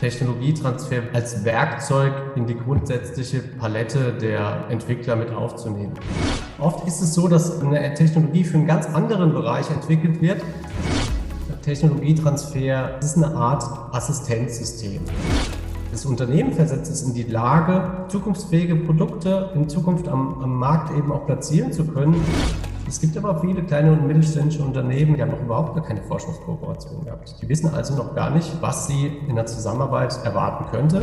Technologietransfer als Werkzeug in die grundsätzliche Palette der Entwickler mit aufzunehmen. Oft ist es so, dass eine Technologie für einen ganz anderen Bereich entwickelt wird. Technologietransfer ist eine Art Assistenzsystem. Das Unternehmen versetzt es in die Lage, zukunftsfähige Produkte in Zukunft am, am Markt eben auch platzieren zu können. Es gibt aber viele kleine und mittelständische Unternehmen, die haben noch überhaupt gar keine Forschungskooperation gehabt. Die wissen also noch gar nicht, was sie in der Zusammenarbeit erwarten könnte.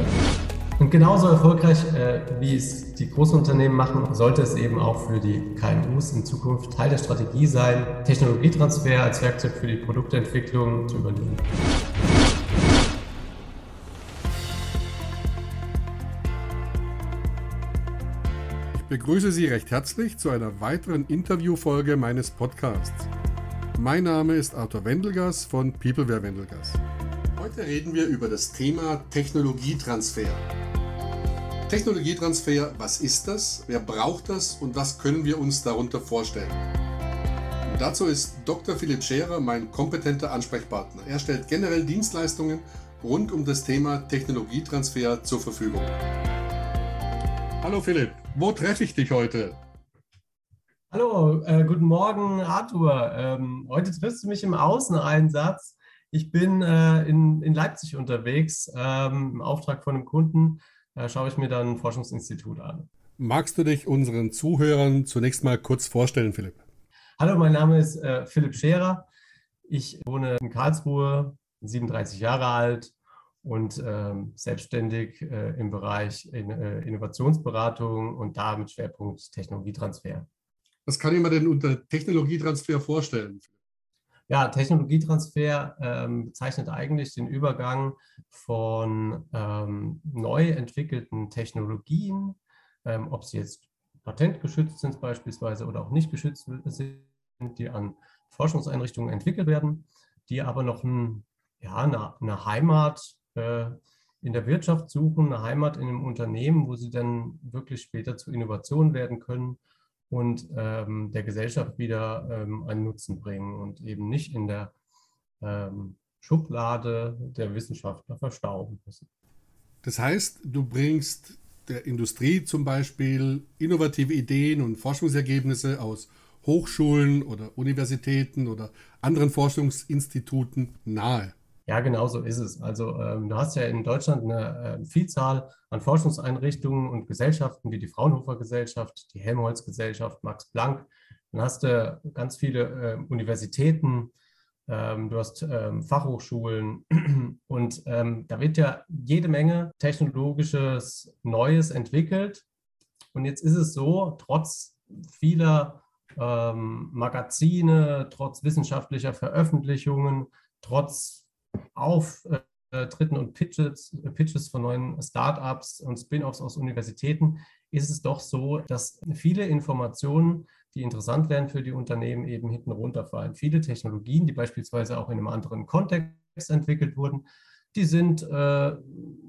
Und genauso erfolgreich, äh, wie es die großen Unternehmen machen, sollte es eben auch für die KMUs in Zukunft Teil der Strategie sein, Technologietransfer als Werkzeug für die Produktentwicklung zu übernehmen. Begrüße Sie recht herzlich zu einer weiteren Interviewfolge meines Podcasts. Mein Name ist Arthur Wendelgas von Peopleware Wendelgas. Heute reden wir über das Thema Technologietransfer. Technologietransfer, was ist das? Wer braucht das und was können wir uns darunter vorstellen? Und dazu ist Dr. Philipp Scherer mein kompetenter Ansprechpartner. Er stellt generell Dienstleistungen rund um das Thema Technologietransfer zur Verfügung. Hallo Philipp. Wo treffe ich dich heute? Hallo, äh, guten Morgen, Arthur. Ähm, heute triffst du mich im Außeneinsatz. Ich bin äh, in, in Leipzig unterwegs. Ähm, Im Auftrag von einem Kunden äh, schaue ich mir dann ein Forschungsinstitut an. Magst du dich unseren Zuhörern zunächst mal kurz vorstellen, Philipp? Hallo, mein Name ist äh, Philipp Scherer. Ich wohne in Karlsruhe, 37 Jahre alt, und ähm, selbstständig äh, im Bereich in, äh, Innovationsberatung und da mit Schwerpunkt Technologietransfer. Was kann ich mir denn unter Technologietransfer vorstellen? Ja, Technologietransfer ähm, bezeichnet eigentlich den Übergang von ähm, neu entwickelten Technologien, ähm, ob sie jetzt patentgeschützt sind beispielsweise oder auch nicht geschützt sind, die an Forschungseinrichtungen entwickelt werden, die aber noch ein, ja, eine, eine Heimat in der Wirtschaft suchen, eine Heimat in einem Unternehmen, wo sie dann wirklich später zu Innovationen werden können und ähm, der Gesellschaft wieder ähm, einen Nutzen bringen und eben nicht in der ähm, Schublade der Wissenschaftler verstauben müssen. Das heißt, du bringst der Industrie zum Beispiel innovative Ideen und Forschungsergebnisse aus Hochschulen oder Universitäten oder anderen Forschungsinstituten nahe. Ja, genau so ist es. Also ähm, du hast ja in Deutschland eine äh, Vielzahl an Forschungseinrichtungen und Gesellschaften wie die Fraunhofer Gesellschaft, die Helmholtz Gesellschaft, Max Planck. Dann hast du ganz viele äh, Universitäten, ähm, du hast ähm, Fachhochschulen und ähm, da wird ja jede Menge technologisches Neues entwickelt. Und jetzt ist es so, trotz vieler ähm, Magazine, trotz wissenschaftlicher Veröffentlichungen, trotz Auftritten und Pitches, Pitches von neuen Startups und Spin-offs aus Universitäten ist es doch so, dass viele Informationen, die interessant wären für die Unternehmen, eben hinten runterfallen. Viele Technologien, die beispielsweise auch in einem anderen Kontext entwickelt wurden, die sind, äh,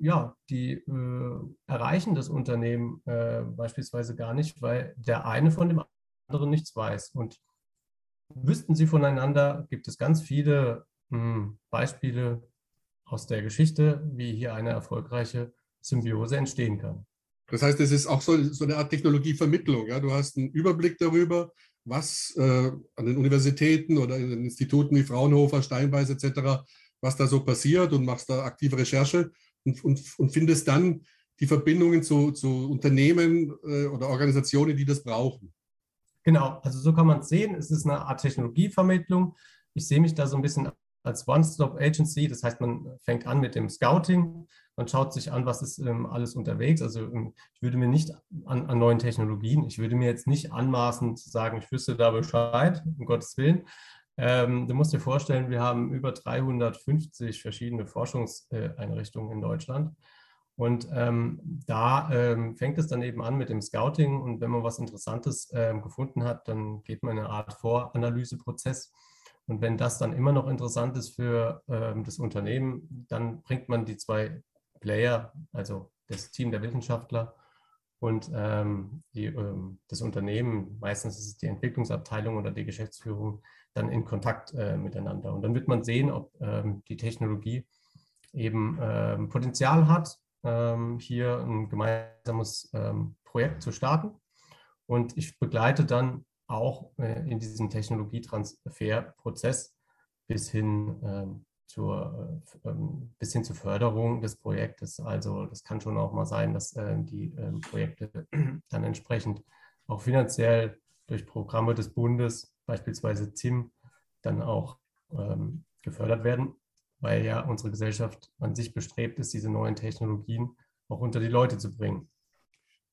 ja, die äh, erreichen das Unternehmen äh, beispielsweise gar nicht, weil der eine von dem anderen nichts weiß. Und wüssten sie voneinander, gibt es ganz viele hm, Beispiele aus der Geschichte, wie hier eine erfolgreiche Symbiose entstehen kann. Das heißt, es ist auch so, so eine Art Technologievermittlung. Ja? Du hast einen Überblick darüber, was äh, an den Universitäten oder in den Instituten wie Fraunhofer, Steinbeis etc., was da so passiert und machst da aktive Recherche und, und, und findest dann die Verbindungen zu, zu Unternehmen äh, oder Organisationen, die das brauchen. Genau, also so kann man es sehen. Es ist eine Art Technologievermittlung. Ich sehe mich da so ein bisschen als One-Stop-Agency. Das heißt, man fängt an mit dem Scouting, man schaut sich an, was ist ähm, alles unterwegs. Also ähm, ich würde mir nicht an, an, neuen Technologien, ich würde mir jetzt nicht anmaßen zu sagen, ich wüsste da Bescheid, um Gottes Willen. Ähm, du musst dir vorstellen, wir haben über 350 verschiedene Forschungseinrichtungen in Deutschland. Und ähm, da ähm, fängt es dann eben an mit dem Scouting. Und wenn man was Interessantes ähm, gefunden hat, dann geht man eine Art Voranalyseprozess. Und wenn das dann immer noch interessant ist für ähm, das Unternehmen, dann bringt man die zwei Player, also das Team der Wissenschaftler und ähm, die, ähm, das Unternehmen, meistens ist es die Entwicklungsabteilung oder die Geschäftsführung, dann in Kontakt äh, miteinander. Und dann wird man sehen, ob ähm, die Technologie eben ähm, Potenzial hat, ähm, hier ein gemeinsames Projekt zu starten. Und ich begleite dann auch äh, in diesem Technologietransferprozess bis hin ähm, zur, äh, ähm, bis hin zur Förderung des Projektes. Also das kann schon auch mal sein, dass äh, die Projekte dann entsprechend auch finanziell durch Programme des Bundes, beispielsweise ZIM, dann auch ähm, gefördert werden, weil ja unsere Gesellschaft an sich bestrebt ist, diese neuen Technologien auch unter die Leute zu bringen.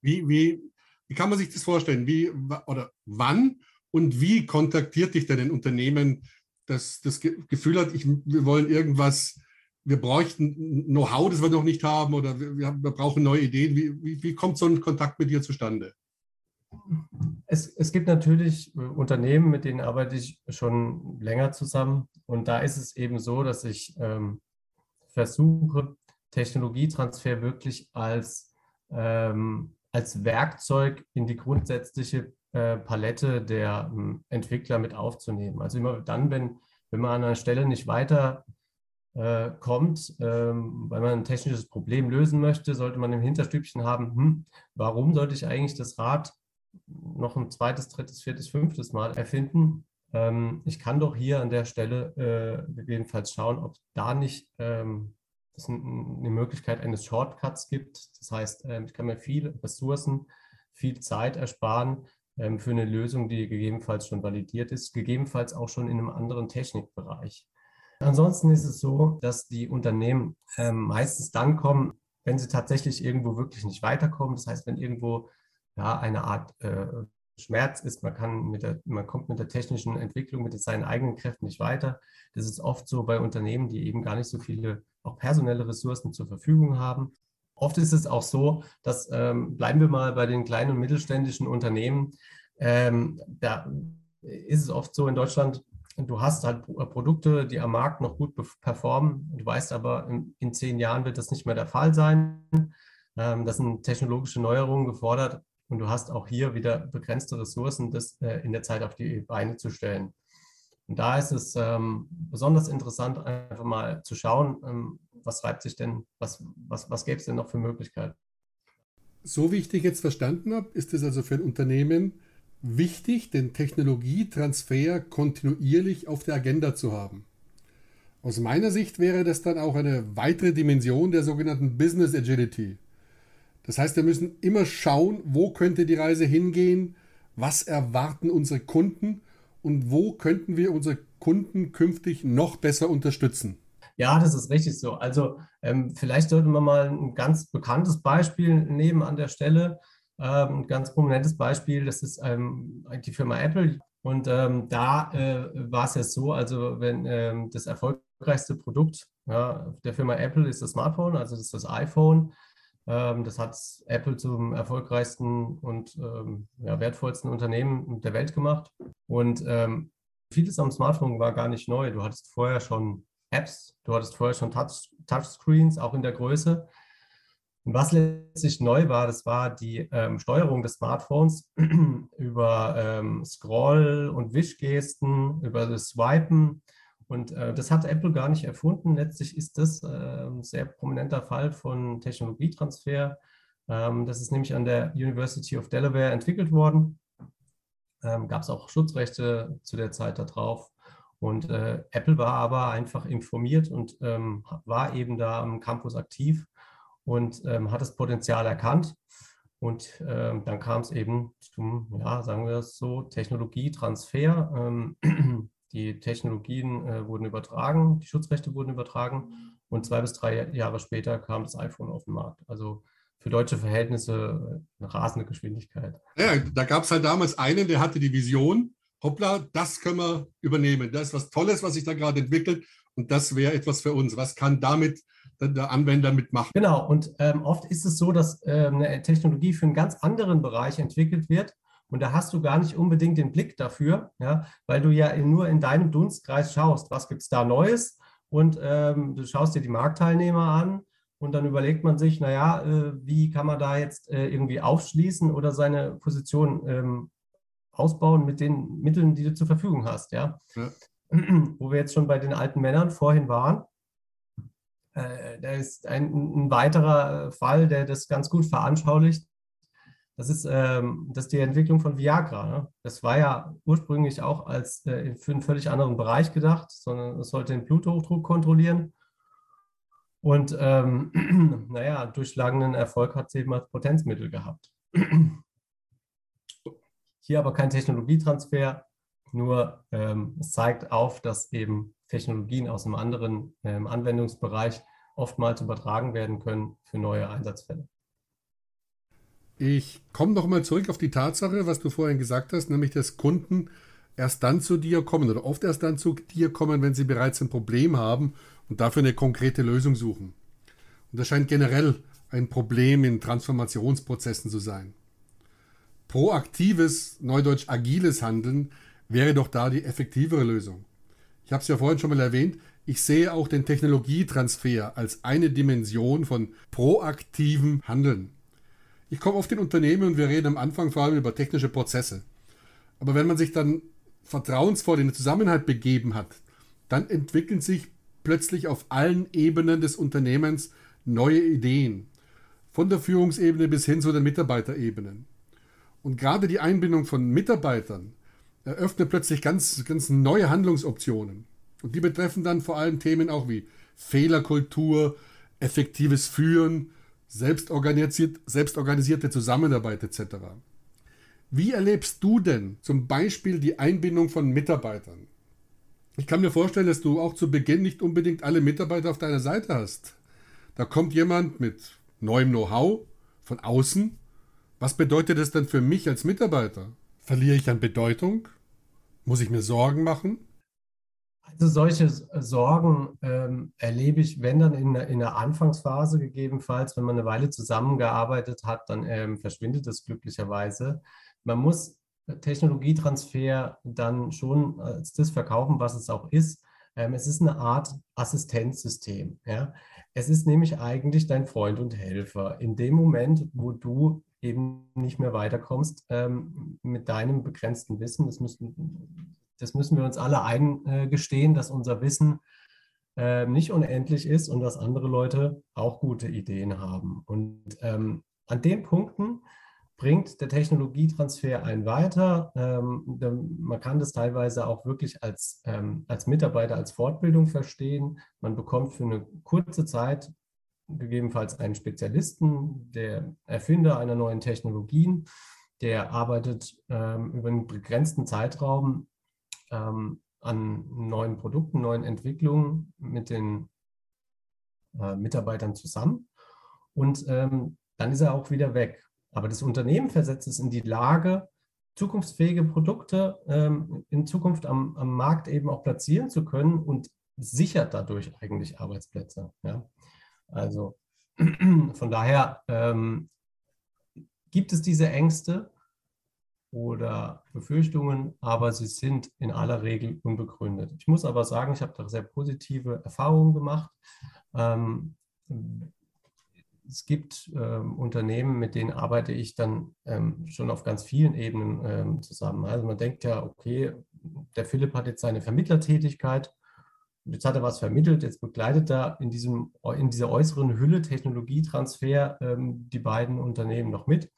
Wie, wie, wie kann man sich das vorstellen? Wie oder wann und wie kontaktiert dich denn ein Unternehmen, das das Gefühl hat, ich, wir wollen irgendwas, wir bräuchten Know-how, das wir noch nicht haben oder wir, wir brauchen neue Ideen. Wie, wie, wie kommt so ein Kontakt mit dir zustande? Es, es gibt natürlich äh, Unternehmen, mit denen arbeite ich schon länger zusammen. Und da ist es eben so, dass ich ähm, versuche, Technologietransfer wirklich als, ähm, als Werkzeug in die grundsätzliche äh, Palette der ähm, Entwickler mit aufzunehmen. Also immer dann, wenn, wenn man an einer Stelle nicht weiter äh, kommt, ähm, weil man ein technisches Problem lösen möchte, sollte man im Hinterstübchen haben, hm, warum sollte ich eigentlich das Rad noch ein zweites, drittes, viertes, fünftes Mal erfinden. Ähm, ich kann doch hier an der Stelle äh, gegebenenfalls schauen, ob da nicht ähm, es eine Möglichkeit eines Shortcuts gibt. Das heißt, ähm, ich kann mir viel Ressourcen, viel Zeit ersparen ähm, für eine Lösung, die gegebenenfalls schon validiert ist, gegebenenfalls auch schon in einem anderen Technikbereich. Ansonsten ist es so, dass die Unternehmen ähm, meistens dann kommen, wenn sie tatsächlich irgendwo wirklich nicht weiterkommen. Das heißt, wenn irgendwo ja, eine Art äh, Schmerz ist. Man, kann mit der, man kommt mit der technischen Entwicklung, mit seinen eigenen Kräften nicht weiter. Das ist oft so bei Unternehmen, die eben gar nicht so viele auch personelle Ressourcen zur Verfügung haben. Oft ist es auch so, dass, ähm, bleiben wir mal bei den kleinen und mittelständischen Unternehmen, ähm, da ist es oft so in Deutschland, du hast halt Produkte, die am Markt noch gut performen. Du weißt aber, in, in zehn Jahren wird das nicht mehr der Fall sein. Ähm, das sind technologische Neuerungen gefordert und du hast auch hier wieder begrenzte Ressourcen, das äh, in der Zeit auf die Beine zu stellen. Und da ist es ähm, besonders interessant, einfach mal zu schauen, ähm, was reibt sich denn, was, was, was gäbe es denn noch für Möglichkeiten. So wie ich dich jetzt verstanden habe, ist es also für ein Unternehmen wichtig, den Technologietransfer kontinuierlich auf der Agenda zu haben. Aus meiner Sicht wäre das dann auch eine weitere Dimension der sogenannten Business Agility. Das heißt, wir müssen immer schauen, wo könnte die Reise hingehen, was erwarten unsere Kunden und wo könnten wir unsere Kunden künftig noch besser unterstützen. Ja, das ist richtig so. Also ähm, vielleicht sollten wir mal ein ganz bekanntes Beispiel nehmen an der Stelle. Ähm, ein ganz prominentes Beispiel, das ist ähm, die Firma Apple. Und ähm, da äh, war es ja so, also wenn ähm, das erfolgreichste Produkt ja, der Firma Apple ist das Smartphone, also das ist das iPhone. Ähm, das hat Apple zum erfolgreichsten und ähm, ja, wertvollsten Unternehmen der Welt gemacht. Und ähm, vieles am Smartphone war gar nicht neu. Du hattest vorher schon Apps, du hattest vorher schon Touch, Touchscreens, auch in der Größe. Und was letztlich neu war, das war die ähm, Steuerung des Smartphones über ähm, Scroll- und Wischgesten, über das Swipen und äh, das hat Apple gar nicht erfunden. Letztlich ist das äh, ein sehr prominenter Fall von Technologietransfer. Ähm, das ist nämlich an der University of Delaware entwickelt worden. Ähm, Gab es auch Schutzrechte zu der Zeit darauf. Und äh, Apple war aber einfach informiert und ähm, war eben da am Campus aktiv und ähm, hat das Potenzial erkannt. Und ähm, dann kam es eben zum, ja, sagen wir es so, Technologietransfer. Die Technologien äh, wurden übertragen, die Schutzrechte wurden übertragen und zwei bis drei Jahre später kam das iPhone auf den Markt. Also für deutsche Verhältnisse eine rasende Geschwindigkeit. Ja, da gab es halt damals einen, der hatte die Vision, hoppla, das können wir übernehmen. Das ist was Tolles, was sich da gerade entwickelt und das wäre etwas für uns. Was kann damit der Anwender mitmachen? Genau, und ähm, oft ist es so, dass ähm, eine Technologie für einen ganz anderen Bereich entwickelt wird und da hast du gar nicht unbedingt den Blick dafür, ja, weil du ja nur in deinem Dunstkreis schaust, was gibt es da Neues und ähm, du schaust dir die Marktteilnehmer an und dann überlegt man sich, naja, äh, wie kann man da jetzt äh, irgendwie aufschließen oder seine Position ähm, ausbauen mit den Mitteln, die du zur Verfügung hast, ja? ja. Wo wir jetzt schon bei den alten Männern vorhin waren. äh, da ist ein, ein, weiterer Fall, der das ganz gut veranschaulicht. Das ist, ähm, das ist die Entwicklung von Viagra. Ne? Das war ja ursprünglich auch als äh, für einen völlig anderen Bereich gedacht, sondern es sollte den Bluthochdruck kontrollieren. Und ähm, naja, durchschlagenden Erfolg hat sie eben als Potenzmittel gehabt. Hier aber kein Technologietransfer, nur ähm, es zeigt auf, dass eben Technologien aus einem anderen ähm, Anwendungsbereich oftmals übertragen werden können für neue Einsatzfälle. Ich komme noch mal zurück auf die Tatsache, was du vorhin gesagt hast, nämlich dass Kunden erst dann zu dir kommen oder oft erst dann zu dir kommen, wenn sie bereits ein Problem haben und dafür eine konkrete Lösung suchen. Und das scheint generell ein Problem in Transformationsprozessen zu sein. Proaktives, neudeutsch agiles Handeln wäre doch da die effektivere Lösung. Ich habe es ja vorhin schon mal erwähnt, ich sehe auch den Technologietransfer als eine Dimension von proaktivem Handeln. Ich komme oft in Unternehmen und wir reden am Anfang vor allem über technische Prozesse. Aber wenn man sich dann vertrauensvoll in den Zusammenhalt begeben hat, dann entwickeln sich plötzlich auf allen Ebenen des Unternehmens neue Ideen. Von der Führungsebene bis hin zu den Mitarbeiterebenen. Und gerade die Einbindung von Mitarbeitern eröffnet plötzlich ganz, ganz neue Handlungsoptionen. Und die betreffen dann vor allem Themen auch wie Fehlerkultur, effektives Führen, selbstorganisiert, selbstorganisierte Zusammenarbeit etc. Wie erlebst du denn zum Beispiel die Einbindung von Mitarbeitern? Ich kann mir vorstellen, dass du auch zu Beginn nicht unbedingt alle Mitarbeiter auf deiner Seite hast. Da kommt jemand mit neuem Know-how von außen. Was bedeutet das denn für mich als Mitarbeiter? Verliere ich an Bedeutung? Muss ich mir Sorgen machen? Also solche Sorgen ähm, erlebe ich, wenn dann in, in der Anfangsphase gegebenenfalls, wenn man eine Weile zusammengearbeitet hat, dann ähm, verschwindet es glücklicherweise. Man muss Technologietransfer dann schon als das verkaufen, was es auch ist. Ähm, es ist eine Art Assistenzsystem. Ja? Es ist nämlich eigentlich dein Freund und Helfer. In dem Moment, wo du eben nicht mehr weiterkommst ähm, mit deinem begrenzten Wissen, das müssen, das müssen wir uns alle eingestehen, dass unser Wissen äh, nicht unendlich ist und dass andere Leute auch gute Ideen haben. Und ähm, an den Punkten bringt der Technologietransfer einen weiter. Ähm, man kann das teilweise auch wirklich als, ähm, als Mitarbeiter, als Fortbildung verstehen. Man bekommt für eine kurze Zeit gegebenenfalls einen Spezialisten, der Erfinder einer neuen Technologien, der arbeitet ähm, über einen begrenzten Zeitraum ähm, an neuen Produkten, neuen Entwicklungen mit den äh, Mitarbeitern zusammen. Und ähm, dann ist er auch wieder weg. Aber das Unternehmen versetzt es in die Lage, zukunftsfähige Produkte ähm, in Zukunft am, am Markt eben auch platzieren zu können und sichert dadurch eigentlich Arbeitsplätze. Ja? Also von daher ähm, gibt es diese Ängste oder Befürchtungen, aber sie sind in aller Regel unbegründet. Ich muss aber sagen, ich habe da sehr positive Erfahrungen gemacht. Ähm, es gibt ähm, Unternehmen, mit denen arbeite ich dann ähm, schon auf ganz vielen Ebenen ähm, zusammen. Also man denkt ja, okay, der Philipp hat jetzt seine Vermittlertätigkeit jetzt hat er was vermittelt, jetzt begleitet er in, diesem, in dieser äußeren Hülle Technologietransfer ähm, die beiden Unternehmen noch mit.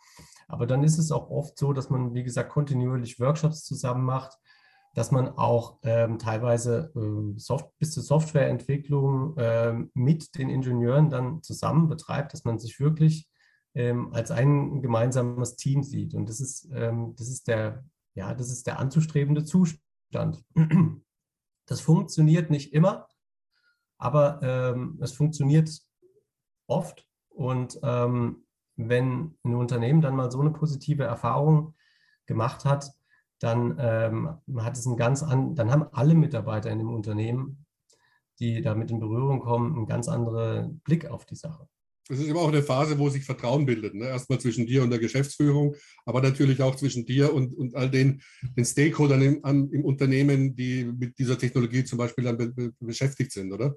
Aber dann ist es auch oft so, dass man, wie gesagt, kontinuierlich Workshops zusammen macht, dass man auch ähm, teilweise äh, Soft bis zur Softwareentwicklung äh, mit den Ingenieuren dann zusammen betreibt, dass man sich wirklich ähm, als ein gemeinsames Team sieht. Und das ist, ähm, das ist der, ja, das ist der anzustrebende Zustand. Das funktioniert nicht immer, aber ähm, es funktioniert oft. Und ähm, wenn ein Unternehmen dann mal so eine positive Erfahrung gemacht hat, dann ähm, hat es einen ganz an, dann haben alle Mitarbeiter in dem Unternehmen, die damit in Berührung kommen, einen ganz anderen Blick auf die Sache. Es ist immer auch eine Phase, wo sich Vertrauen bildet. Ne? Erstmal zwischen dir und der Geschäftsführung, aber natürlich auch zwischen dir und, und all den, den Stakeholdern im, an, im Unternehmen, die mit dieser Technologie zum Beispiel dann be, be, beschäftigt sind, oder?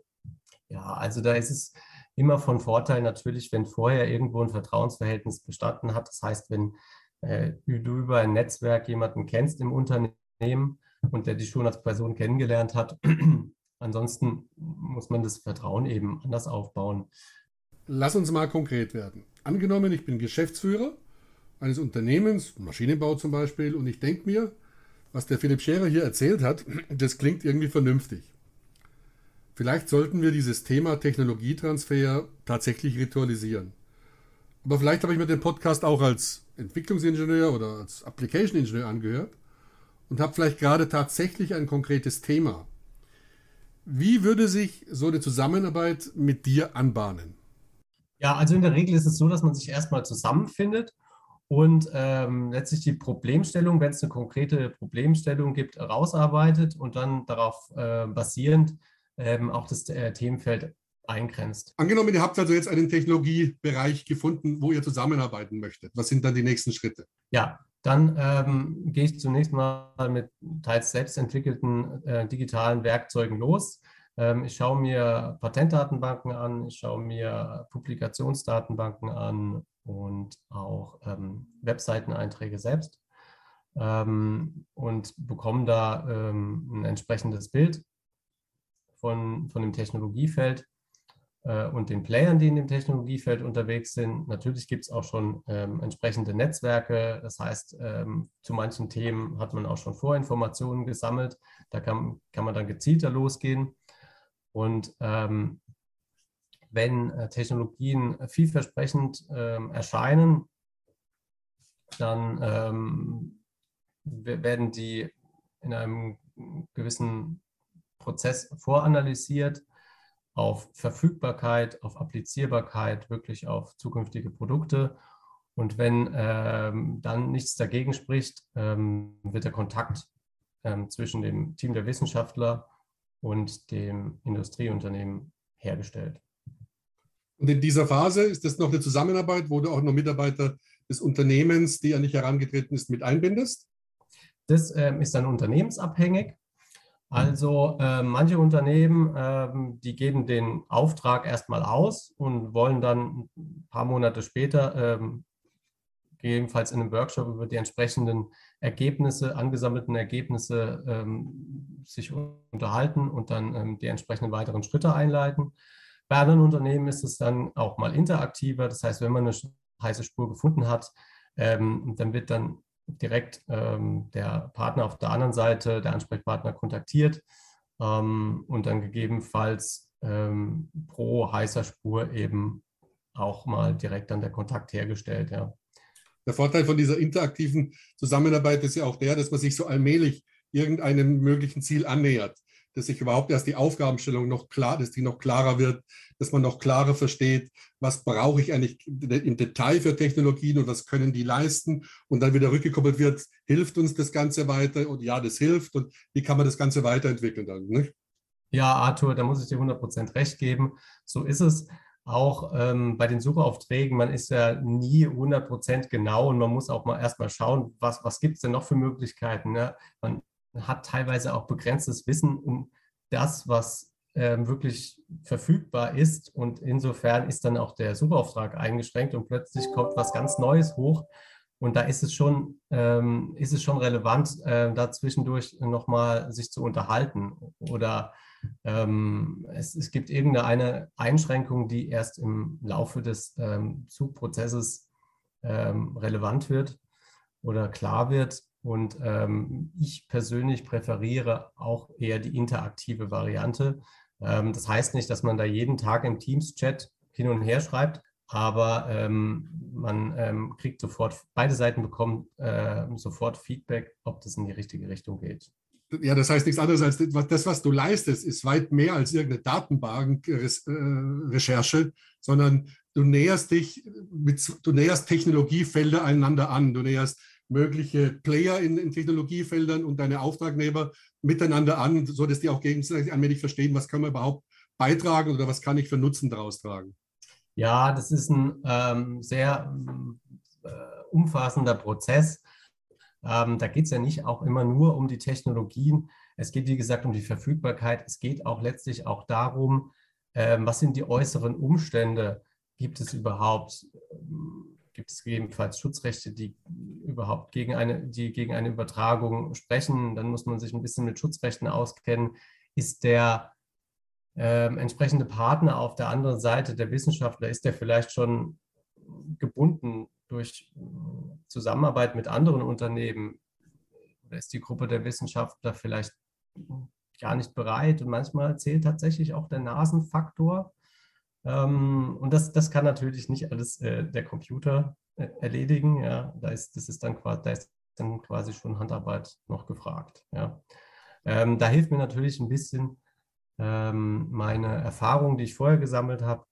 Ja, also da ist es immer von Vorteil natürlich, wenn vorher irgendwo ein Vertrauensverhältnis bestanden hat. Das heißt, wenn äh, du über ein Netzwerk jemanden kennst im Unternehmen und der dich schon als Person kennengelernt hat, ansonsten muss man das Vertrauen eben anders aufbauen. Lass uns mal konkret werden. Angenommen, ich bin Geschäftsführer eines Unternehmens, Maschinenbau zum Beispiel, und ich denke mir, was der Philipp Scherer hier erzählt hat, das klingt irgendwie vernünftig. Vielleicht sollten wir dieses Thema Technologietransfer tatsächlich ritualisieren. Aber vielleicht habe ich mir den Podcast auch als Entwicklungsingenieur oder als Application Engineer angehört und habe vielleicht gerade tatsächlich ein konkretes Thema. Wie würde sich so eine Zusammenarbeit mit dir anbahnen? Ja, also in der Regel ist es so, dass man sich erstmal zusammenfindet und ähm, letztlich die Problemstellung, wenn es eine konkrete Problemstellung gibt, rausarbeitet und dann darauf äh, basierend ähm, auch das äh, Themenfeld eingrenzt. Angenommen, ihr habt also jetzt einen Technologiebereich gefunden, wo ihr zusammenarbeiten möchtet. Was sind dann die nächsten Schritte? Ja, dann ähm, gehe ich zunächst mal mit teils selbst entwickelten äh, digitalen Werkzeugen los. Ähm, ich schaue mir Patentdatenbanken an, ich schaue mir Publikationsdatenbanken an und auch ähm, Webseiteneinträge selbst ähm, und bekomme da ähm, ein entsprechendes Bild von, von dem Technologiefeld äh, und den Playern, die in dem Technologiefeld unterwegs sind. Natürlich gibt es auch schon ähm, entsprechende Netzwerke. Das heißt, ähm, zu manchen Themen hat man auch schon Vorinformationen gesammelt. Da kann, kann man dann gezielter losgehen. Und ähm, wenn äh, Technologien vielversprechend ähm, erscheinen, dann ähm, werden die in einem gewissen Prozess voranalysiert auf Verfügbarkeit, auf Applizierbarkeit, wirklich auf zukünftige Produkte. Und wenn ähm, dann nichts dagegen spricht, ähm, wird der Kontakt ähm, zwischen dem Team der Wissenschaftler und dem Industrieunternehmen hergestellt. Und in dieser Phase ist das noch eine Zusammenarbeit, wo du auch noch Mitarbeiter des Unternehmens, die an dich herangetreten ist, mit einbindest? Das ähm, ist dann unternehmensabhängig. Also äh, manche Unternehmen, ähm, die geben den Auftrag erstmal aus und wollen dann ein paar Monate später ähm, gegebenenfalls in einem Workshop über die entsprechenden Ergebnisse, angesammelten Ergebnisse ähm, sich unterhalten und dann ähm, die entsprechenden weiteren Schritte einleiten. Bei anderen Unternehmen ist es dann auch mal interaktiver. Das heißt, wenn man eine heiße Spur gefunden hat, ähm, dann wird dann direkt ähm, der Partner auf der anderen Seite, der Ansprechpartner kontaktiert ähm, und dann gegebenenfalls ähm, pro heißer Spur eben auch mal direkt dann der Kontakt hergestellt. Ja. Der Vorteil von dieser interaktiven Zusammenarbeit ist ja auch der, dass man sich so allmählich irgendeinem möglichen Ziel annähert dass sich überhaupt erst die Aufgabenstellung noch klar, dass die noch klarer wird, dass man noch klarer versteht, was brauche ich eigentlich im Detail für Technologien und was können die leisten und dann wieder rückgekoppelt wird, hilft uns das Ganze weiter und ja, das hilft und wie kann man das Ganze weiterentwickeln dann. Nicht? Ja, Arthur, da muss ich dir 100% recht geben. So ist es. Auch ähm, bei den Suchaufträgen, man ist ja nie 100% genau und man muss auch mal erstmal schauen, was, was gibt es denn noch für Möglichkeiten. Ne? Man hat teilweise auch begrenztes Wissen um das, was ähm, wirklich verfügbar ist. Und insofern ist dann auch der Suchauftrag eingeschränkt und plötzlich kommt was ganz Neues hoch. Und da ist es schon, ähm, ist es schon relevant, äh, da zwischendurch nochmal sich zu unterhalten. Oder ähm, es, es gibt irgendeine Einschränkung, die erst im Laufe des ähm, Suchprozesses ähm, relevant wird oder klar wird. Und ähm, ich persönlich präferiere auch eher die interaktive Variante. Ähm, das heißt nicht, dass man da jeden Tag im Teams-Chat hin und her schreibt, aber ähm, man ähm, kriegt sofort, beide Seiten bekommen äh, sofort Feedback, ob das in die richtige Richtung geht. Ja, das heißt nichts anderes als das, was du leistest, ist weit mehr als irgendeine Datenbankrecherche, sondern du näherst dich mit, du näherst Technologiefelder einander an, du näherst mögliche Player in, in, Technologiefeldern und deine Auftragnehmer miteinander an, sodass die auch gegenseitig allmählich verstehen, was können wir überhaupt beitragen oder was kann ich für Nutzen daraus tragen. Ja, das ist ein ähm, sehr äh, umfassender Prozess. Ähm, da geht es ja nicht auch immer nur um die Technologien. Es geht, wie gesagt, um die Verfügbarkeit. Es geht auch letztlich auch darum, ähm, was sind die äußeren Umstände? Gibt es überhaupt gibt es gegebenenfalls Schutzrechte, die überhaupt gegen eine, die gegen eine Übertragung sprechen. Dann muss man sich ein bisschen mit Schutzrechten auskennen. Ist der ähm, entsprechende Partner auf der anderen Seite, der Wissenschaftler, ist der vielleicht schon gebunden durch äh, Zusammenarbeit mit anderen Unternehmen? Oder ist die Gruppe der Wissenschaftler vielleicht gar nicht bereit? Und manchmal zählt tatsächlich auch der Nasenfaktor. Ähm, und das, das kann natürlich nicht alles äh, der Computer äh, erledigen. Ja. Da ist, das ist dann, da ist dann quasi schon Handarbeit noch gefragt. Ja. Ähm, da hilft mir natürlich ein bisschen ähm, meine Erfahrung, die ich vorher gesammelt habe.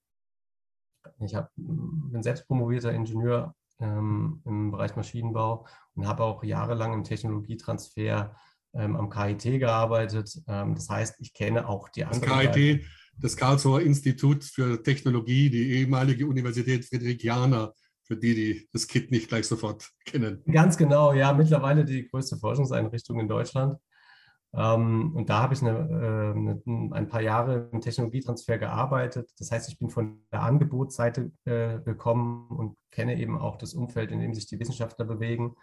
Ich hab, bin selbst promovierter Ingenieur ähm, im Bereich Maschinenbau und habe auch jahrelang im Technologietransfer ähm, am KIT gearbeitet. Ähm, das heißt, ich kenne auch die anderen. Das KIT. Das Karlsruher Institut für Technologie, die ehemalige Universität Friedrichiana, für die, die das KIT nicht gleich sofort kennen. Ganz genau, ja, mittlerweile die größte Forschungseinrichtung in Deutschland. Ähm, und da habe ich äh, eine, ein paar Jahre im Technologietransfer gearbeitet. Das heißt, ich bin von der Angebotsseite äh, gekommen und kenne eben auch das Umfeld, in dem sich die Wissenschaftler bewegen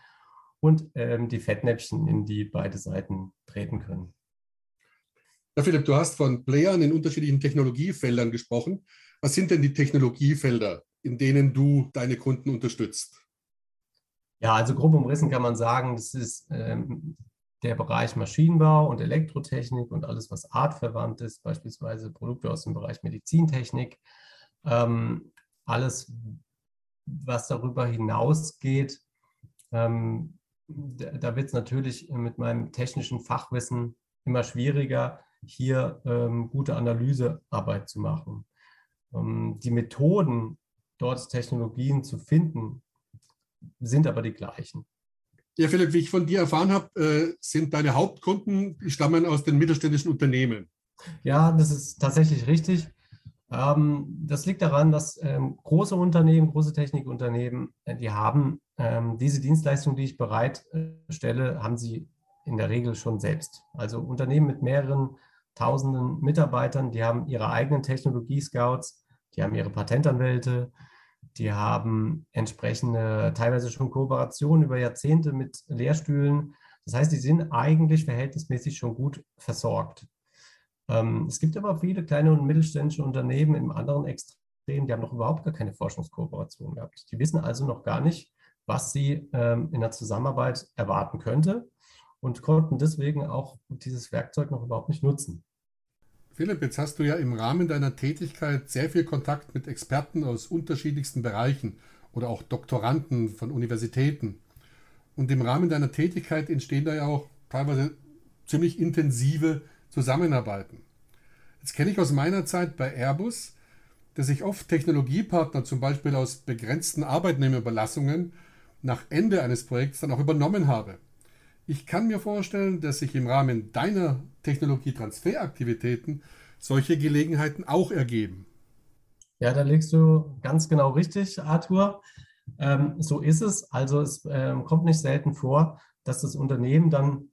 und ähm, die Fettnäpfchen, in die beide Seiten treten können. Ja, Philipp, du hast von Playern in unterschiedlichen Technologiefeldern gesprochen. Was sind denn die Technologiefelder, in denen du deine Kunden unterstützt? Ja, also grob umrissen kann man sagen, das ist ähm, der Bereich Maschinenbau und Elektrotechnik und alles, was artverwandt ist, beispielsweise Produkte aus dem Bereich Medizintechnik, ähm, alles, was darüber hinausgeht, ähm, da wird es natürlich mit meinem technischen Fachwissen immer schwieriger, hier ähm, gute Analysearbeit zu machen. Ähm, die Methoden, dort Technologien zu finden, sind aber die gleichen. Ja, Philipp, wie ich von dir erfahren habe, äh, sind deine Hauptkunden, die stammen aus den mittelständischen Unternehmen. Ja, das ist tatsächlich richtig. Ähm, das liegt daran, dass ähm, große Unternehmen, große Technikunternehmen, äh, die haben ähm, diese Dienstleistung, die ich bereitstelle, haben sie in der Regel schon selbst. Also Unternehmen mit mehreren tausenden Mitarbeitern, die haben ihre eigenen Technologie-Scouts, die haben ihre Patentanwälte, die haben entsprechende, teilweise schon Kooperationen über Jahrzehnte mit Lehrstühlen. Das heißt, die sind eigentlich verhältnismäßig schon gut versorgt. Ähm, es gibt aber viele kleine und mittelständische Unternehmen im anderen Extrem, die haben noch überhaupt gar keine Forschungskooperation gehabt. Die wissen also noch gar nicht, was sie ähm, in der Zusammenarbeit erwarten könnte und konnten deswegen auch dieses Werkzeug noch überhaupt nicht nutzen. Philipp, jetzt hast du ja im Rahmen deiner Tätigkeit sehr viel Kontakt mit Experten aus unterschiedlichsten Bereichen oder auch Doktoranden von Universitäten. Und im Rahmen deiner Tätigkeit entstehen da ja auch teilweise ziemlich intensive Zusammenarbeiten. Jetzt kenne ich aus meiner Zeit bei Airbus, dass ich oft Technologiepartner zum Beispiel aus begrenzten Arbeitnehmerüberlassungen nach Ende eines Projekts dann auch übernommen habe. Ich kann mir vorstellen, dass sich im Rahmen deiner Technologietransferaktivitäten solche Gelegenheiten auch ergeben. Ja, da legst du ganz genau richtig, Arthur. Ähm, so ist es. Also es ähm, kommt nicht selten vor, dass das Unternehmen dann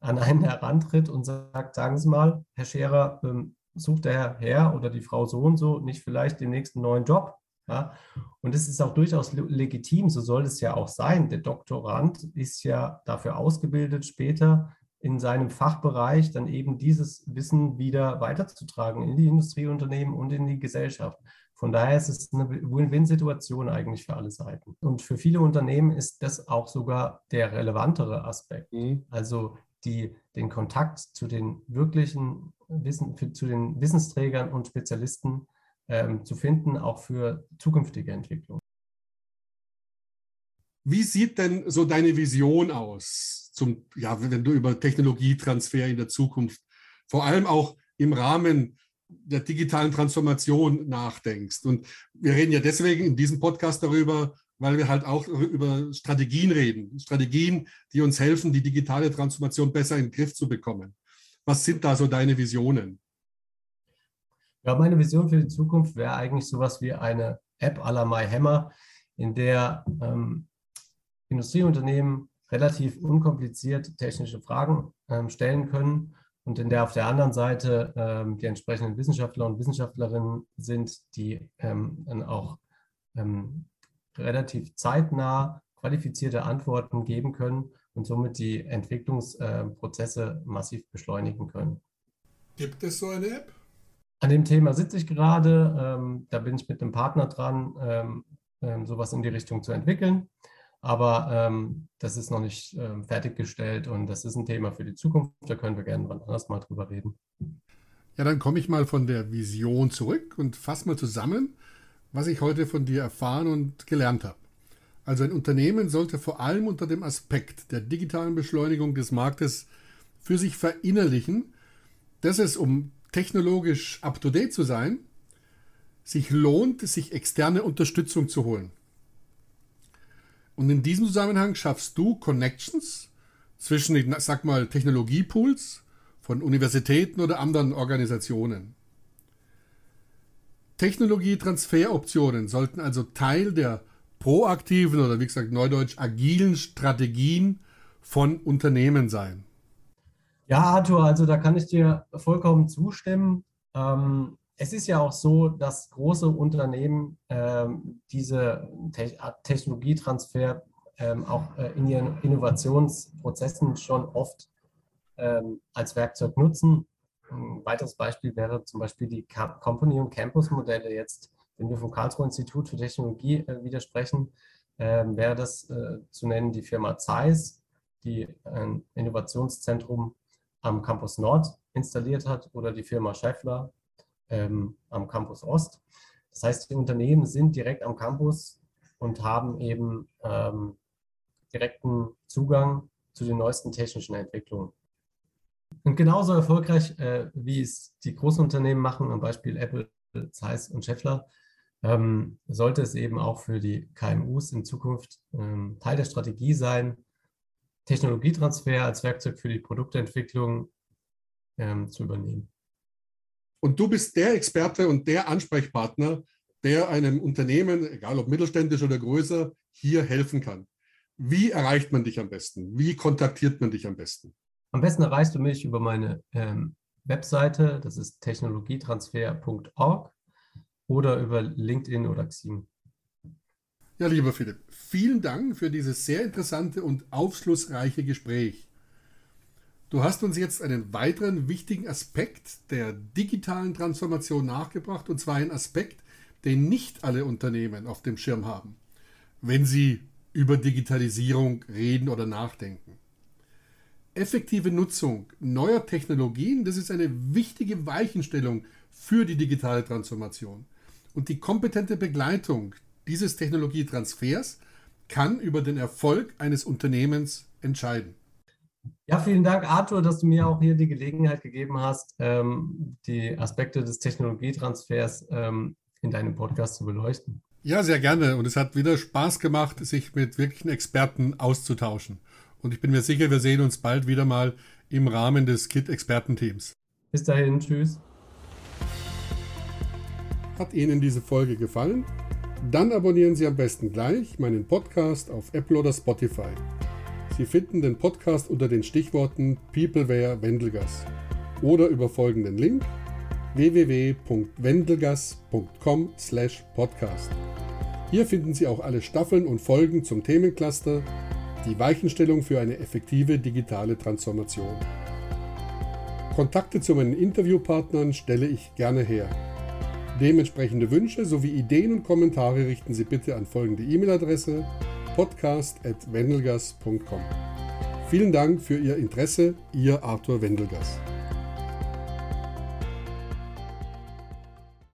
an einen herantritt und sagt, sagen Sie mal, Herr Scherer, ähm, sucht der Herr oder die Frau so und so nicht vielleicht den nächsten neuen Job? Ja? Und es ist auch durchaus legitim, so soll es ja auch sein. Der Doktorand ist ja dafür ausgebildet, später in seinem Fachbereich dann eben dieses Wissen wieder weiterzutragen in die Industrieunternehmen und in die Gesellschaft. Von daher ist es eine Win-Win-Situation eigentlich für alle Seiten. Und für viele Unternehmen ist das auch sogar der relevantere Aspekt. Mhm. Also die, den Kontakt zu den wirklichen Wissen, zu den Wissensträgern und Spezialisten ähm, zu finden, auch für zukünftige Entwicklung. Wie sieht denn so deine Vision aus, zum, ja, wenn du über Technologietransfer in der Zukunft, vor allem auch im Rahmen der digitalen Transformation nachdenkst? Und wir reden ja deswegen in diesem Podcast darüber, weil wir halt auch über Strategien reden. Strategien, die uns helfen, die digitale Transformation besser in den Griff zu bekommen. Was sind da so deine Visionen? Ja, meine Vision für die Zukunft wäre eigentlich sowas wie eine App à la MyHammer, in der ähm, Industrieunternehmen relativ unkompliziert technische Fragen ähm, stellen können und in der auf der anderen Seite ähm, die entsprechenden Wissenschaftler und Wissenschaftlerinnen sind, die ähm, dann auch ähm, relativ zeitnah qualifizierte Antworten geben können und somit die Entwicklungsprozesse äh, massiv beschleunigen können. Gibt es so eine App? An dem Thema sitze ich gerade. Ähm, da bin ich mit einem Partner dran, ähm, ähm, sowas in die Richtung zu entwickeln. Aber ähm, das ist noch nicht ähm, fertiggestellt und das ist ein Thema für die Zukunft. Da können wir gerne wann anders mal drüber reden. Ja, dann komme ich mal von der Vision zurück und fasse mal zusammen, was ich heute von dir erfahren und gelernt habe. Also ein Unternehmen sollte vor allem unter dem Aspekt der digitalen Beschleunigung des Marktes für sich verinnerlichen, dass es, um technologisch up-to-date zu sein, sich lohnt, sich externe Unterstützung zu holen. Und in diesem Zusammenhang schaffst du Connections zwischen, ich sag mal, Technologiepools von Universitäten oder anderen Organisationen. Technologietransferoptionen sollten also Teil der proaktiven oder wie gesagt neudeutsch agilen Strategien von Unternehmen sein. Ja, Arthur, also da kann ich dir vollkommen zustimmen. Ähm, es ist ja auch so, dass große Unternehmen ähm, diese Te Technologietransfer ähm, auch äh, in ihren Innovationsprozessen schon oft ähm, als Werkzeug nutzen. Ein weiteres Beispiel wäre zum Beispiel die Company- und Campus-Modelle jetzt wenn wir vom Karlsruher Institut für Technologie äh, widersprechen, äh, wäre das äh, zu nennen die Firma Zeiss, die ein Innovationszentrum am Campus Nord installiert hat, oder die Firma Scheffler ähm, am Campus Ost. Das heißt, die Unternehmen sind direkt am Campus und haben eben ähm, direkten Zugang zu den neuesten technischen Entwicklungen. Und genauso erfolgreich, äh, wie es die großen Unternehmen machen, am Beispiel Apple, Zeiss und Scheffler, ähm, sollte es eben auch für die KMUs in Zukunft ähm, Teil der Strategie sein, Technologietransfer als Werkzeug für die Produktentwicklung ähm, zu übernehmen. Und du bist der Experte und der Ansprechpartner, der einem Unternehmen, egal ob mittelständisch oder größer, hier helfen kann. Wie erreicht man dich am besten? Wie kontaktiert man dich am besten? Am besten erreichst du mich über meine ähm, Webseite, das ist technologietransfer.org oder über LinkedIn oder Xing. Ja, lieber Philipp, vielen Dank für dieses sehr interessante und aufschlussreiche Gespräch. Du hast uns jetzt einen weiteren wichtigen Aspekt der digitalen Transformation nachgebracht, und zwar einen Aspekt, den nicht alle Unternehmen auf dem Schirm haben, wenn sie über Digitalisierung reden oder nachdenken. Effektive Nutzung neuer Technologien, das ist eine wichtige Weichenstellung für die digitale Transformation. Und die kompetente Begleitung dieses Technologietransfers kann über den Erfolg eines Unternehmens entscheiden. Ja, vielen Dank, Arthur, dass du mir auch hier die Gelegenheit gegeben hast, ähm, die Aspekte des Technologietransfers ähm, in deinem Podcast zu beleuchten. Ja, sehr gerne. Und es hat wieder Spaß gemacht, sich mit wirklichen Experten auszutauschen. Und ich bin mir sicher, wir sehen uns bald wieder mal im Rahmen des KIT-Expertenteams. Bis dahin, tschüss. Hat Ihnen diese Folge gefallen? Dann abonnieren Sie am besten gleich meinen Podcast auf Apple oder Spotify. Sie finden den Podcast unter den Stichworten Peopleware Wendelgas oder über folgenden Link www.wendelgas.com/podcast. Hier finden Sie auch alle Staffeln und Folgen zum Themencluster Die Weichenstellung für eine effektive digitale Transformation. Kontakte zu meinen Interviewpartnern stelle ich gerne her. Dementsprechende Wünsche sowie Ideen und Kommentare richten Sie bitte an folgende E-Mail-Adresse podcast.wendelgas.com. Vielen Dank für Ihr Interesse, Ihr Arthur Wendelgas.